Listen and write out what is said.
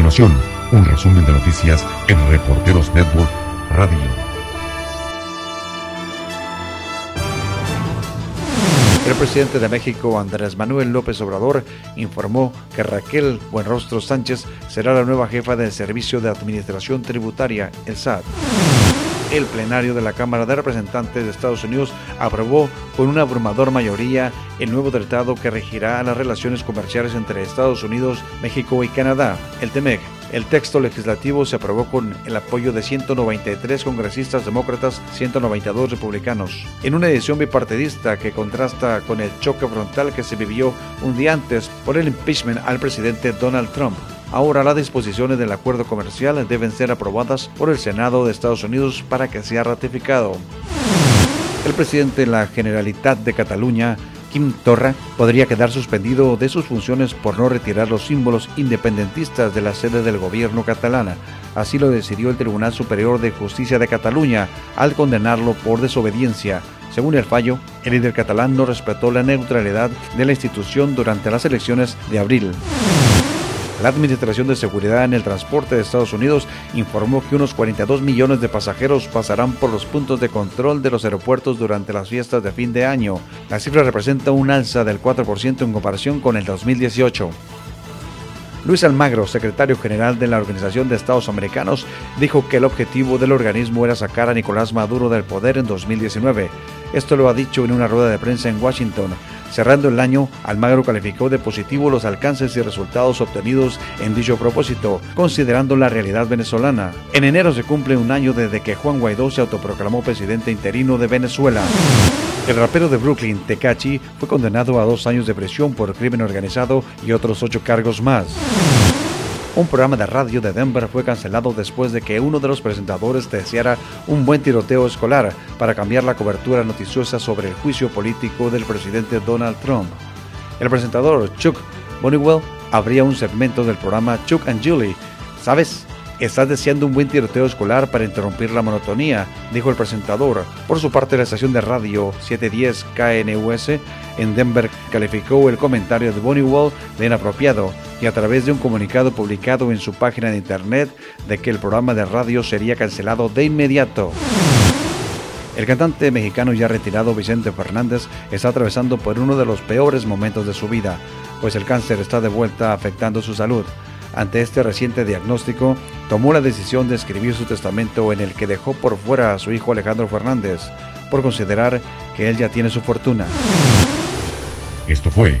continuación, un resumen de noticias en Reporteros Network Radio. El presidente de México, Andrés Manuel López Obrador, informó que Raquel Buenrostro Sánchez será la nueva jefa del Servicio de Administración Tributaria, el SAT el plenario de la Cámara de Representantes de Estados Unidos aprobó con una abrumador mayoría el nuevo tratado que regirá las relaciones comerciales entre Estados Unidos, México y Canadá, el TEMEC. El texto legislativo se aprobó con el apoyo de 193 congresistas demócratas, 192 republicanos, en una edición bipartidista que contrasta con el choque frontal que se vivió un día antes por el impeachment al presidente Donald Trump. Ahora las disposiciones del acuerdo comercial deben ser aprobadas por el Senado de Estados Unidos para que sea ratificado. El presidente de la Generalitat de Cataluña, Quim Torra, podría quedar suspendido de sus funciones por no retirar los símbolos independentistas de la sede del gobierno catalana. Así lo decidió el Tribunal Superior de Justicia de Cataluña al condenarlo por desobediencia. Según el fallo, el líder catalán no respetó la neutralidad de la institución durante las elecciones de abril. La Administración de Seguridad en el Transporte de Estados Unidos informó que unos 42 millones de pasajeros pasarán por los puntos de control de los aeropuertos durante las fiestas de fin de año. La cifra representa un alza del 4% en comparación con el 2018. Luis Almagro, secretario general de la Organización de Estados Americanos, dijo que el objetivo del organismo era sacar a Nicolás Maduro del poder en 2019. Esto lo ha dicho en una rueda de prensa en Washington. Cerrando el año, Almagro calificó de positivo los alcances y resultados obtenidos en dicho propósito, considerando la realidad venezolana. En enero se cumple un año desde que Juan Guaidó se autoproclamó presidente interino de Venezuela. El rapero de Brooklyn, Tecachi, fue condenado a dos años de prisión por crimen organizado y otros ocho cargos más. Un programa de radio de Denver fue cancelado después de que uno de los presentadores deseara un buen tiroteo escolar para cambiar la cobertura noticiosa sobre el juicio político del presidente Donald Trump. El presentador Chuck Bonniwell abría un segmento del programa Chuck and Julie. ¿Sabes? Estás deseando un buen tiroteo escolar para interrumpir la monotonía, dijo el presentador. Por su parte, la estación de radio 710 KNUS en Denver calificó el comentario de Bonnie de inapropiado y a través de un comunicado publicado en su página de internet de que el programa de radio sería cancelado de inmediato. El cantante mexicano ya retirado Vicente Fernández está atravesando por uno de los peores momentos de su vida, pues el cáncer está de vuelta afectando su salud. Ante este reciente diagnóstico, tomó la decisión de escribir su testamento en el que dejó por fuera a su hijo Alejandro Fernández, por considerar que él ya tiene su fortuna. Esto fue